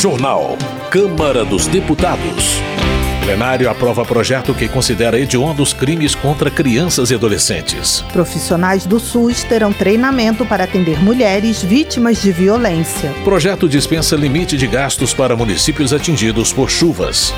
Jornal. Câmara dos Deputados. Plenário aprova projeto que considera hediondos crimes contra crianças e adolescentes. Profissionais do SUS terão treinamento para atender mulheres vítimas de violência. Projeto dispensa limite de gastos para municípios atingidos por chuvas.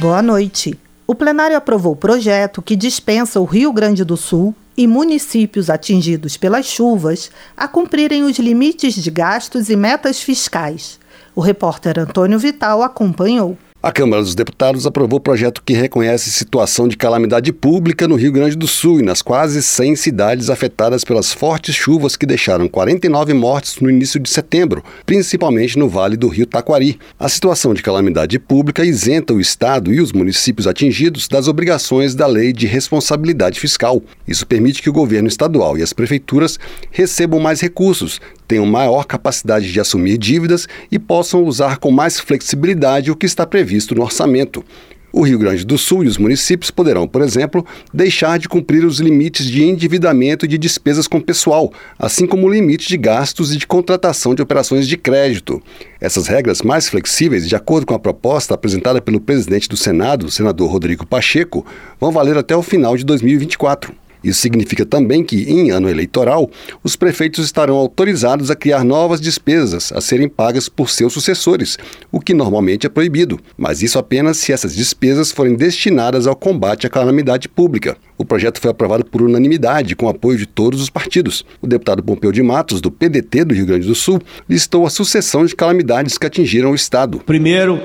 Boa noite. O plenário aprovou o projeto que dispensa o Rio Grande do Sul e municípios atingidos pelas chuvas a cumprirem os limites de gastos e metas fiscais. O repórter Antônio Vital acompanhou. A Câmara dos Deputados aprovou o projeto que reconhece situação de calamidade pública no Rio Grande do Sul e nas quase 100 cidades afetadas pelas fortes chuvas que deixaram 49 mortes no início de setembro, principalmente no Vale do Rio Taquari. A situação de calamidade pública isenta o Estado e os municípios atingidos das obrigações da Lei de Responsabilidade Fiscal. Isso permite que o governo estadual e as prefeituras recebam mais recursos, tenham maior capacidade de assumir dívidas e possam usar com mais flexibilidade o que está previsto no orçamento. O Rio Grande do Sul e os municípios poderão, por exemplo, deixar de cumprir os limites de endividamento e de despesas com pessoal, assim como o limite de gastos e de contratação de operações de crédito. Essas regras mais flexíveis, de acordo com a proposta apresentada pelo presidente do Senado, senador Rodrigo Pacheco, vão valer até o final de 2024. Isso significa também que, em ano eleitoral, os prefeitos estarão autorizados a criar novas despesas a serem pagas por seus sucessores, o que normalmente é proibido, mas isso apenas se essas despesas forem destinadas ao combate à calamidade pública. O projeto foi aprovado por unanimidade, com apoio de todos os partidos. O deputado Pompeu de Matos, do PDT do Rio Grande do Sul, listou a sucessão de calamidades que atingiram o Estado. Primeiro,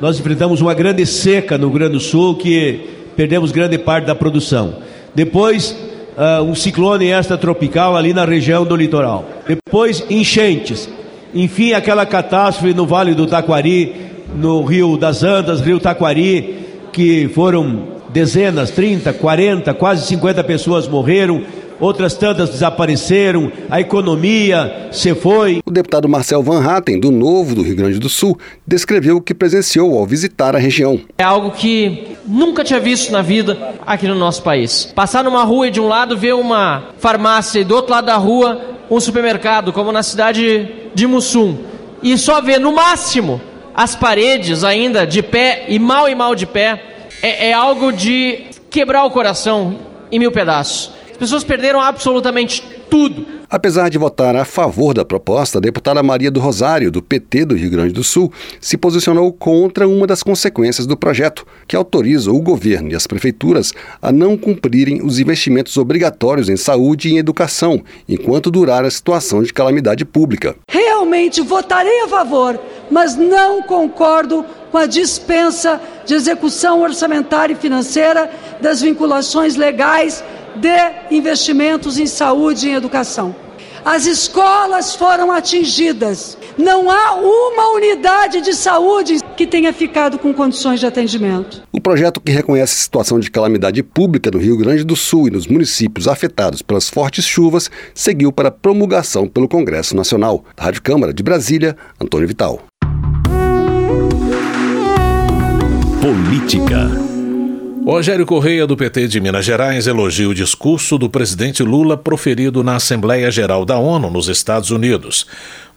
nós enfrentamos uma grande seca no Rio Grande do Sul que perdemos grande parte da produção. Depois, uh, um ciclone extratropical ali na região do litoral. Depois, enchentes. Enfim, aquela catástrofe no Vale do Taquari, no Rio das Andas, Rio Taquari, que foram dezenas, 30, 40, quase 50 pessoas morreram, outras tantas desapareceram, a economia se foi. O deputado Marcel Van Hatten, do Novo do Rio Grande do Sul, descreveu o que presenciou ao visitar a região. É algo que nunca tinha visto na vida aqui no nosso país. Passar numa rua e de um lado ver uma farmácia e do outro lado da rua um supermercado, como na cidade de Mussum, e só ver no máximo as paredes ainda de pé e mal e mal de pé, é, é algo de quebrar o coração em mil pedaços pessoas perderam absolutamente tudo. Apesar de votar a favor da proposta, a deputada Maria do Rosário, do PT do Rio Grande do Sul, se posicionou contra uma das consequências do projeto, que autoriza o governo e as prefeituras a não cumprirem os investimentos obrigatórios em saúde e em educação, enquanto durar a situação de calamidade pública. Realmente votarei a favor, mas não concordo com a dispensa de execução orçamentária e financeira das vinculações legais de investimentos em saúde e em educação. As escolas foram atingidas. Não há uma unidade de saúde que tenha ficado com condições de atendimento. O projeto que reconhece a situação de calamidade pública no Rio Grande do Sul e nos municípios afetados pelas fortes chuvas seguiu para promulgação pelo Congresso Nacional. Da Rádio Câmara de Brasília, Antônio Vital. Política. Rogério Correia, do PT de Minas Gerais, elogia o discurso do presidente Lula proferido na Assembleia Geral da ONU nos Estados Unidos.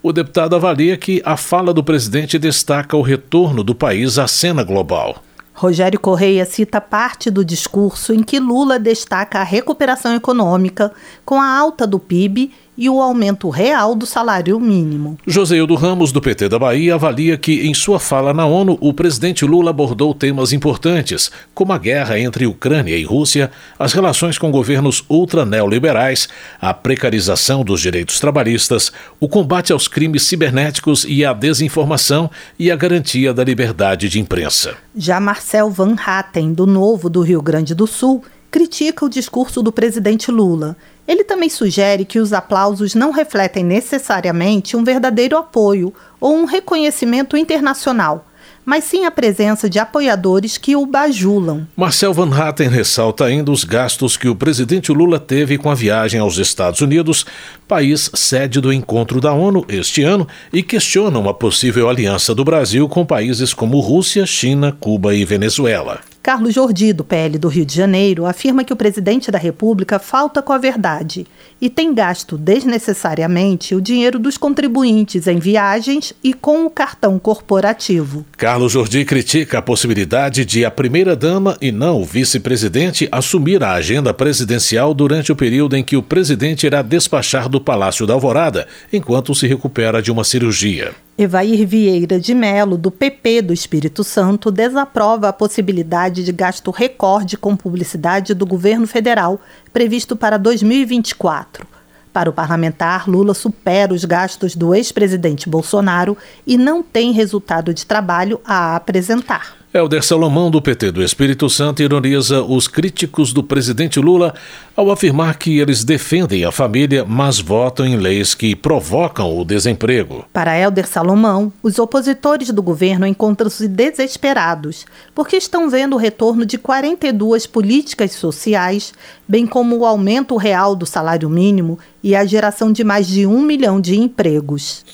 O deputado avalia que a fala do presidente destaca o retorno do país à cena global. Rogério Correia cita parte do discurso em que Lula destaca a recuperação econômica com a alta do PIB e o aumento real do salário mínimo. Joseildo Ramos, do PT da Bahia, avalia que, em sua fala na ONU, o presidente Lula abordou temas importantes, como a guerra entre Ucrânia e Rússia, as relações com governos ultra-neoliberais, a precarização dos direitos trabalhistas, o combate aos crimes cibernéticos e à desinformação e a garantia da liberdade de imprensa. Já Marcel Van Hatten, do Novo do Rio Grande do Sul, critica o discurso do presidente Lula. Ele também sugere que os aplausos não refletem necessariamente um verdadeiro apoio ou um reconhecimento internacional, mas sim a presença de apoiadores que o bajulam. Marcel Van Hatten ressalta ainda os gastos que o presidente Lula teve com a viagem aos Estados Unidos, país sede do encontro da ONU este ano, e questiona uma possível aliança do Brasil com países como Rússia, China, Cuba e Venezuela. Carlos Jordi, do PL do Rio de Janeiro, afirma que o presidente da República falta com a verdade e tem gasto desnecessariamente o dinheiro dos contribuintes em viagens e com o cartão corporativo. Carlos Jordi critica a possibilidade de a primeira-dama e não o vice-presidente assumir a agenda presidencial durante o período em que o presidente irá despachar do Palácio da Alvorada, enquanto se recupera de uma cirurgia. Evair Vieira de Melo, do PP do Espírito Santo, desaprova a possibilidade de gasto recorde com publicidade do governo federal previsto para 2024. Para o parlamentar, Lula supera os gastos do ex-presidente Bolsonaro e não tem resultado de trabalho a apresentar. Helder Salomão, do PT do Espírito Santo, ironiza os críticos do presidente Lula ao afirmar que eles defendem a família, mas votam em leis que provocam o desemprego. Para Helder Salomão, os opositores do governo encontram-se desesperados porque estão vendo o retorno de 42 políticas sociais, bem como o aumento real do salário mínimo e a geração de mais de um milhão de empregos.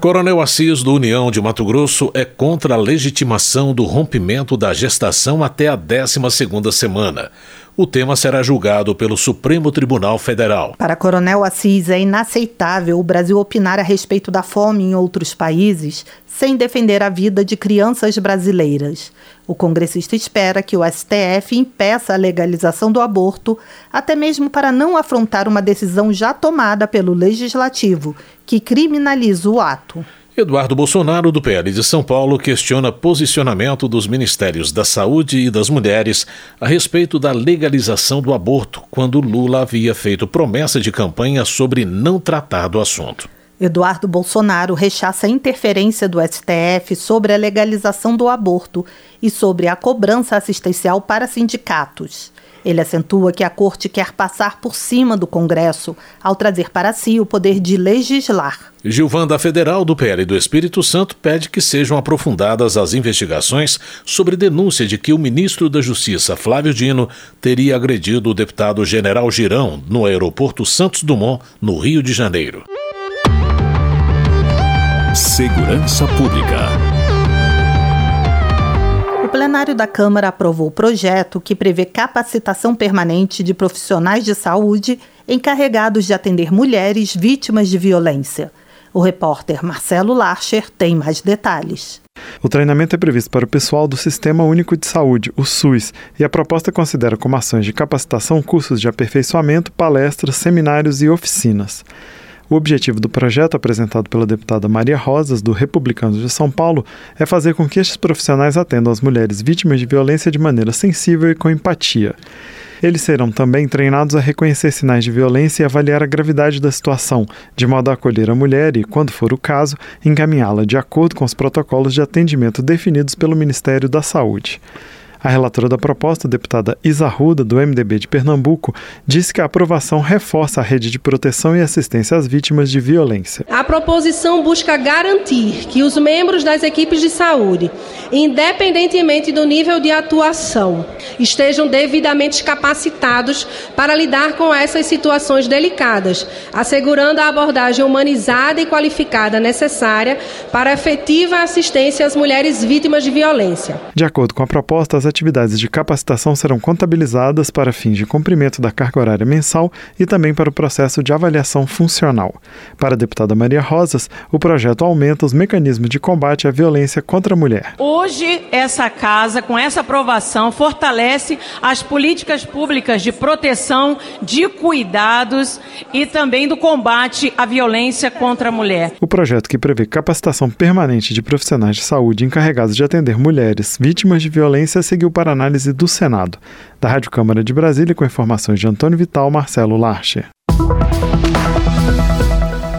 Coronel Assis, do União de Mato Grosso, é contra a legitimação do rompimento da gestação até a 12ª semana. O tema será julgado pelo Supremo Tribunal Federal. Para Coronel Assis, é inaceitável o Brasil opinar a respeito da fome em outros países sem defender a vida de crianças brasileiras. O congressista espera que o STF impeça a legalização do aborto, até mesmo para não afrontar uma decisão já tomada pelo Legislativo, que criminaliza o ato. Eduardo Bolsonaro, do PL de São Paulo, questiona posicionamento dos Ministérios da Saúde e das Mulheres a respeito da legalização do aborto, quando Lula havia feito promessa de campanha sobre não tratar do assunto. Eduardo Bolsonaro rechaça a interferência do STF sobre a legalização do aborto e sobre a cobrança assistencial para sindicatos. Ele acentua que a Corte quer passar por cima do Congresso ao trazer para si o poder de legislar. Gilvanda Federal, do PL do Espírito Santo, pede que sejam aprofundadas as investigações sobre denúncia de que o ministro da Justiça, Flávio Dino, teria agredido o deputado General Girão no aeroporto Santos Dumont, no Rio de Janeiro. Segurança Pública plenário da Câmara aprovou o projeto que prevê capacitação permanente de profissionais de saúde encarregados de atender mulheres vítimas de violência. O repórter Marcelo Larcher tem mais detalhes. O treinamento é previsto para o pessoal do Sistema Único de Saúde, o SUS, e a proposta considera como ações de capacitação cursos de aperfeiçoamento, palestras, seminários e oficinas. O objetivo do projeto, apresentado pela deputada Maria Rosas, do Republicanos de São Paulo, é fazer com que estes profissionais atendam as mulheres vítimas de violência de maneira sensível e com empatia. Eles serão também treinados a reconhecer sinais de violência e avaliar a gravidade da situação, de modo a acolher a mulher e, quando for o caso, encaminhá-la de acordo com os protocolos de atendimento definidos pelo Ministério da Saúde. A relatora da proposta, a deputada Isa Ruda, do MDB de Pernambuco, disse que a aprovação reforça a rede de proteção e assistência às vítimas de violência. A proposição busca garantir que os membros das equipes de saúde, independentemente do nível de atuação, estejam devidamente capacitados para lidar com essas situações delicadas, assegurando a abordagem humanizada e qualificada necessária para a efetiva assistência às mulheres vítimas de violência. De acordo com a proposta, as atividades de capacitação serão contabilizadas para fins de cumprimento da carga horária mensal e também para o processo de avaliação funcional. Para a deputada Maria Rosas, o projeto aumenta os mecanismos de combate à violência contra a mulher. Hoje, essa casa, com essa aprovação, fortalece as políticas públicas de proteção, de cuidados e também do combate à violência contra a mulher. O projeto que prevê capacitação permanente de profissionais de saúde encarregados de atender mulheres vítimas de violência seguiu para análise do Senado. Da Rádio Câmara de Brasília, com informações de Antônio Vital, Marcelo Larcher.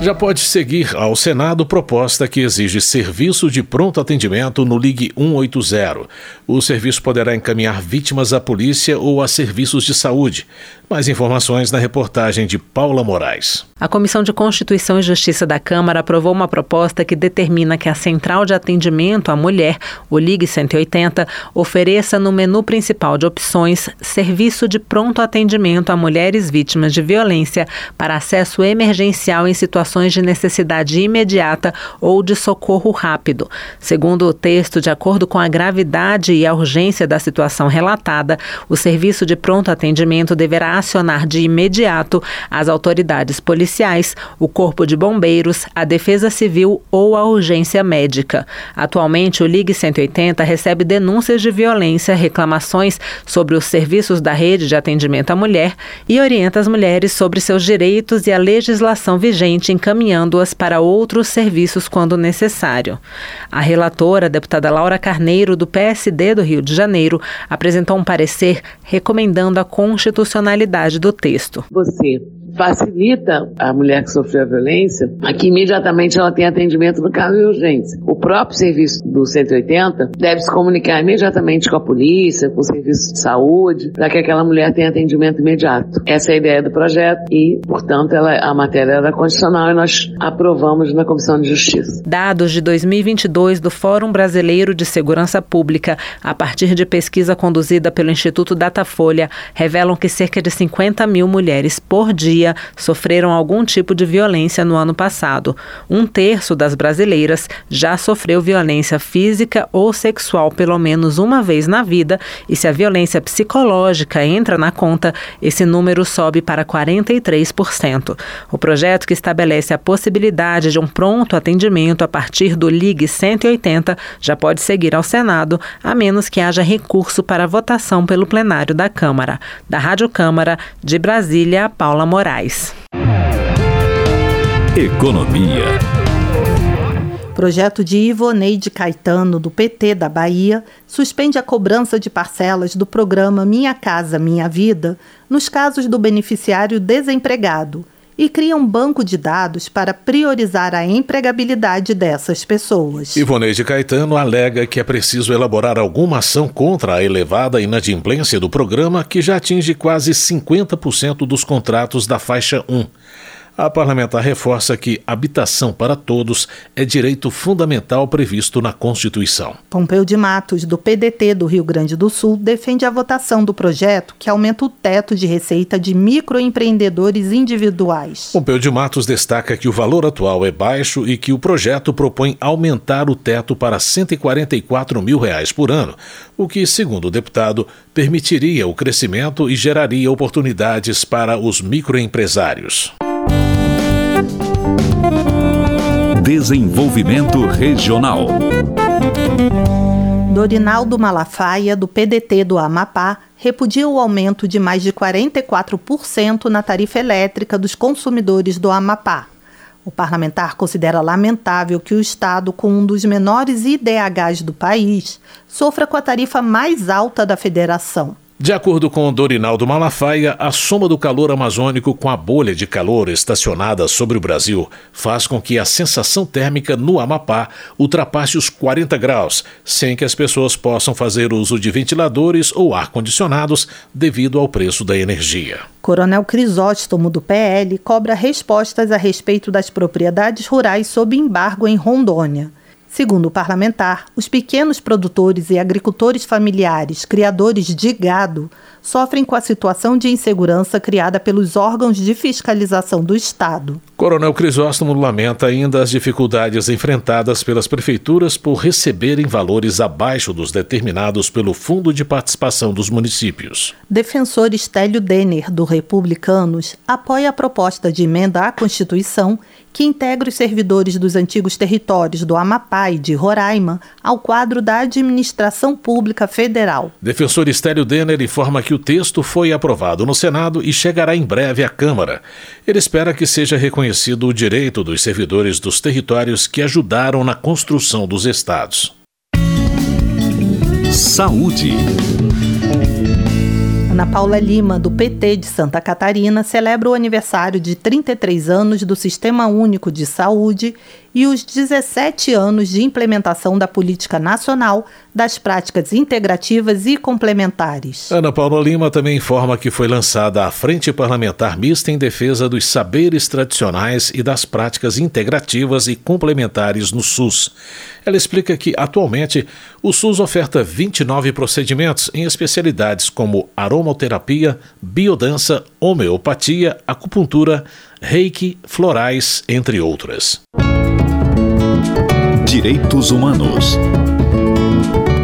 Já pode seguir ao Senado proposta que exige serviço de pronto atendimento no Ligue 180. O serviço poderá encaminhar vítimas à polícia ou a serviços de saúde. Mais informações na reportagem de Paula Moraes. A Comissão de Constituição e Justiça da Câmara aprovou uma proposta que determina que a Central de Atendimento à Mulher, o Ligue 180, ofereça no menu principal de opções serviço de pronto atendimento a mulheres vítimas de violência para acesso emergencial em situações situações de necessidade imediata ou de socorro rápido. Segundo o texto, de acordo com a gravidade e a urgência da situação relatada, o serviço de pronto atendimento deverá acionar de imediato as autoridades policiais, o Corpo de Bombeiros, a Defesa Civil ou a urgência médica. Atualmente, o Ligue 180 recebe denúncias de violência, reclamações sobre os serviços da rede de atendimento à mulher e orienta as mulheres sobre seus direitos e a legislação vigente, encaminhando-as para outros serviços quando necessário. A relatora, a deputada Laura Carneiro, do PSD do Rio de Janeiro, apresentou um parecer recomendando a constitucionalidade do texto. Você facilita a mulher que sofreu a violência a que imediatamente ela tenha atendimento no caso de urgência. O próprio serviço do 180 deve se comunicar imediatamente com a polícia, com o serviço de saúde, para que aquela mulher tenha atendimento imediato. Essa é a ideia do projeto e, portanto, ela, a matéria era condicional e nós aprovamos na Comissão de Justiça. Dados de 2022 do Fórum Brasileiro de Segurança Pública, a partir de pesquisa conduzida pelo Instituto Datafolha, revelam que cerca de 50 mil mulheres por dia sofreram algum tipo de violência no ano passado. Um terço das brasileiras já sofreu violência física ou sexual pelo menos uma vez na vida, e se a violência psicológica entra na conta, esse número sobe para 43%. O projeto que estabelece a possibilidade de um pronto atendimento a partir do Ligue 180 já pode seguir ao Senado, a menos que haja recurso para votação pelo plenário da Câmara. Da Rádio Câmara, de Brasília, Paula Moraes. Moraes. Economia. Projeto de Ivoneide Caetano, do PT da Bahia, suspende a cobrança de parcelas do programa Minha Casa Minha Vida nos casos do beneficiário desempregado e cria um banco de dados para priorizar a empregabilidade dessas pessoas. Ivoneide Caetano alega que é preciso elaborar alguma ação contra a elevada inadimplência do programa, que já atinge quase 50% dos contratos da faixa 1. A parlamentar reforça que habitação para todos é direito fundamental previsto na Constituição. Pompeu de Matos, do PDT do Rio Grande do Sul, defende a votação do projeto que aumenta o teto de receita de microempreendedores individuais. Pompeu de Matos destaca que o valor atual é baixo e que o projeto propõe aumentar o teto para 144 mil reais por ano, o que, segundo o deputado, permitiria o crescimento e geraria oportunidades para os microempresários. Desenvolvimento Regional. Dorinaldo Malafaia, do PDT do Amapá, repudia o aumento de mais de 44% na tarifa elétrica dos consumidores do Amapá. O parlamentar considera lamentável que o Estado, com um dos menores IDHs do país, sofra com a tarifa mais alta da federação. De acordo com Dorinaldo Malafaia, a soma do calor amazônico com a bolha de calor estacionada sobre o Brasil faz com que a sensação térmica no Amapá ultrapasse os 40 graus, sem que as pessoas possam fazer uso de ventiladores ou ar-condicionados devido ao preço da energia. Coronel Crisóstomo, do PL, cobra respostas a respeito das propriedades rurais sob embargo em Rondônia. Segundo o parlamentar, os pequenos produtores e agricultores familiares, criadores de gado, sofrem com a situação de insegurança criada pelos órgãos de fiscalização do Estado. Coronel Crisóstomo lamenta ainda as dificuldades enfrentadas pelas prefeituras por receberem valores abaixo dos determinados pelo Fundo de Participação dos Municípios. Defensor Estélio Denner, do Republicanos, apoia a proposta de emenda à Constituição que integra os servidores dos antigos territórios do Amapá e de Roraima ao quadro da Administração Pública Federal. Defensor Estélio Denner informa que o texto foi aprovado no Senado e chegará em breve à Câmara. Ele espera que seja reconhecido o direito dos servidores dos territórios que ajudaram na construção dos estados. Saúde. Ana Paula Lima, do PT de Santa Catarina, celebra o aniversário de 33 anos do Sistema Único de Saúde e os 17 anos de implementação da Política Nacional das Práticas Integrativas e Complementares. Ana Paula Lima também informa que foi lançada a Frente Parlamentar Mista em defesa dos saberes tradicionais e das práticas integrativas e complementares no SUS. Ela explica que, atualmente, o SUS oferta 29 procedimentos em especialidades como aromoterapia, biodança, homeopatia, acupuntura, reiki, florais, entre outras. Direitos Humanos.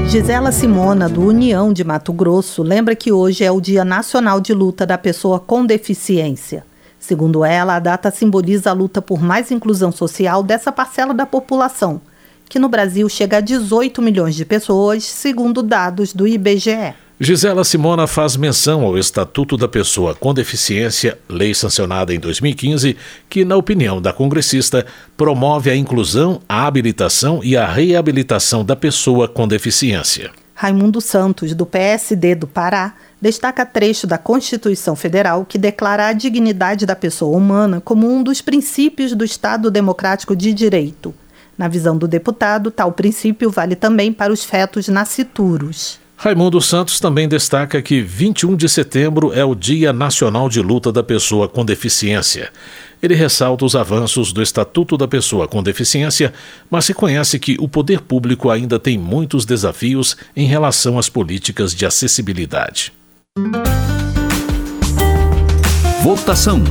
Gisela Simona, do União de Mato Grosso, lembra que hoje é o Dia Nacional de Luta da Pessoa com Deficiência. Segundo ela, a data simboliza a luta por mais inclusão social dessa parcela da população, que no Brasil chega a 18 milhões de pessoas, segundo dados do IBGE. Gisela Simona faz menção ao Estatuto da Pessoa com Deficiência, lei sancionada em 2015, que, na opinião da congressista, promove a inclusão, a habilitação e a reabilitação da pessoa com deficiência. Raimundo Santos, do PSD do Pará, destaca trecho da Constituição Federal que declara a dignidade da pessoa humana como um dos princípios do Estado Democrático de Direito. Na visão do deputado, tal princípio vale também para os fetos nascituros. Raimundo Santos também destaca que 21 de setembro é o Dia Nacional de Luta da Pessoa com Deficiência. Ele ressalta os avanços do Estatuto da Pessoa com Deficiência, mas reconhece que o poder público ainda tem muitos desafios em relação às políticas de acessibilidade. Votação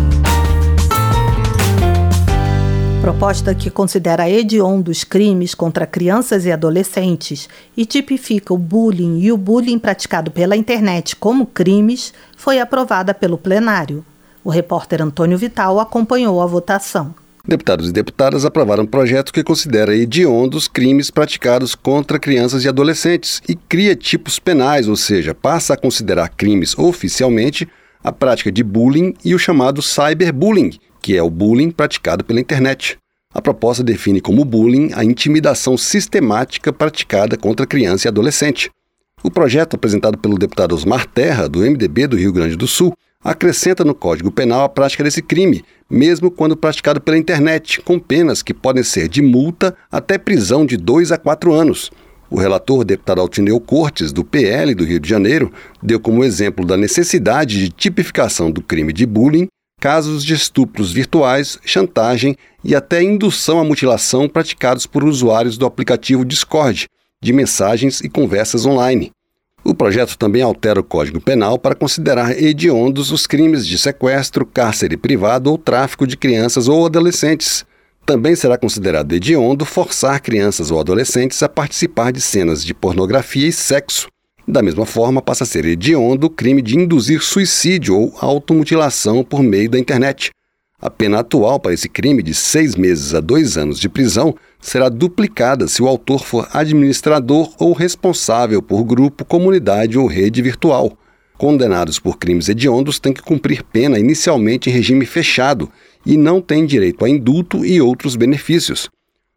proposta que considera hediondos crimes contra crianças e adolescentes e tipifica o bullying e o bullying praticado pela internet como crimes foi aprovada pelo plenário. O repórter Antônio Vital acompanhou a votação. Deputados e deputadas aprovaram um projeto que considera hediondos crimes praticados contra crianças e adolescentes e cria tipos penais, ou seja, passa a considerar crimes oficialmente a prática de bullying e o chamado cyberbullying, que é o bullying praticado pela internet. A proposta define como bullying a intimidação sistemática praticada contra criança e adolescente. O projeto, apresentado pelo deputado Osmar Terra, do MDB do Rio Grande do Sul, acrescenta no Código Penal a prática desse crime, mesmo quando praticado pela internet, com penas que podem ser de multa até prisão de dois a quatro anos. O relator, deputado Altineu Cortes, do PL do Rio de Janeiro, deu como exemplo da necessidade de tipificação do crime de bullying casos de estupros virtuais, chantagem e até indução à mutilação praticados por usuários do aplicativo Discord, de mensagens e conversas online. O projeto também altera o Código Penal para considerar hediondos os crimes de sequestro, cárcere privado ou tráfico de crianças ou adolescentes. Também será considerado hediondo forçar crianças ou adolescentes a participar de cenas de pornografia e sexo, da mesma forma, passa a ser hediondo o crime de induzir suicídio ou automutilação por meio da internet. A pena atual para esse crime, de seis meses a dois anos de prisão, será duplicada se o autor for administrador ou responsável por grupo, comunidade ou rede virtual. Condenados por crimes hediondos têm que cumprir pena inicialmente em regime fechado e não têm direito a indulto e outros benefícios.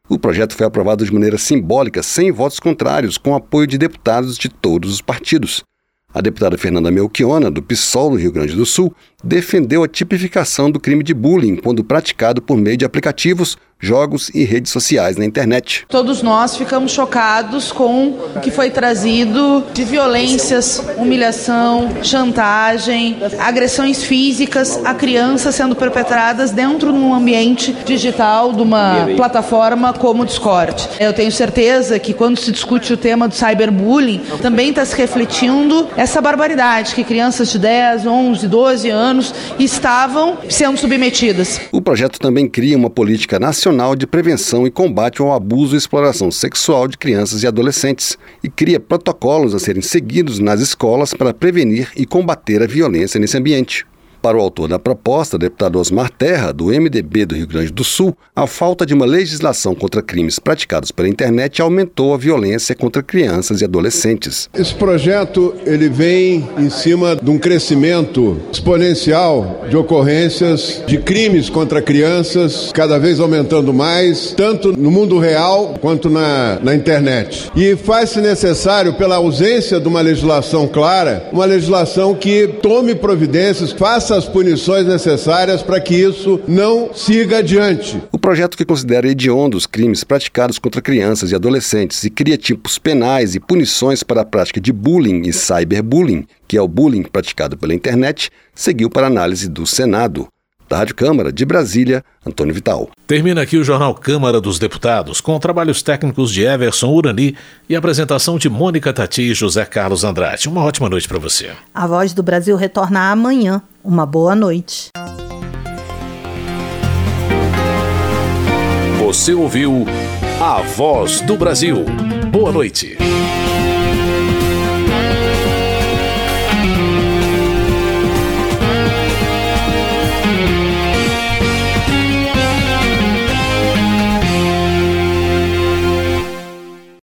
O projeto foi aprovado de maneira simbólica, sem votos contrários, com apoio de deputados de todos os partidos. A deputada Fernanda Melchiona, do PSOL do Rio Grande do Sul, defendeu a tipificação do crime de bullying quando praticado por meio de aplicativos, jogos e redes sociais na internet. Todos nós ficamos chocados com o que foi trazido de violências, humilhação, chantagem, agressões físicas a crianças sendo perpetradas dentro de um ambiente digital, de uma plataforma como o Discord. Eu tenho certeza que quando se discute o tema do cyberbullying, também está se refletindo essa barbaridade que crianças de 10, 11, 12 anos estavam sendo submetidas. O projeto também cria uma política nacional Nacional de Prevenção e Combate ao Abuso e Exploração Sexual de Crianças e Adolescentes e cria protocolos a serem seguidos nas escolas para prevenir e combater a violência nesse ambiente. Para o autor da proposta, deputado Osmar Terra, do MDB do Rio Grande do Sul, a falta de uma legislação contra crimes praticados pela internet aumentou a violência contra crianças e adolescentes. Esse projeto ele vem em cima de um crescimento exponencial de ocorrências de crimes contra crianças, cada vez aumentando mais, tanto no mundo real quanto na, na internet. E faz-se necessário, pela ausência de uma legislação clara, uma legislação que tome providências, faça faça as punições necessárias para que isso não siga adiante. O projeto que considera hediondos crimes praticados contra crianças e adolescentes e cria tipos penais e punições para a prática de bullying e cyberbullying, que é o bullying praticado pela internet, seguiu para análise do Senado. Da Rádio Câmara de Brasília, Antônio Vital. Termina aqui o Jornal Câmara dos Deputados, com trabalhos técnicos de Everson Urani e apresentação de Mônica Tati e José Carlos Andrade. Uma ótima noite para você. A Voz do Brasil retorna amanhã. Uma boa noite. Você ouviu A Voz do Brasil. Boa noite.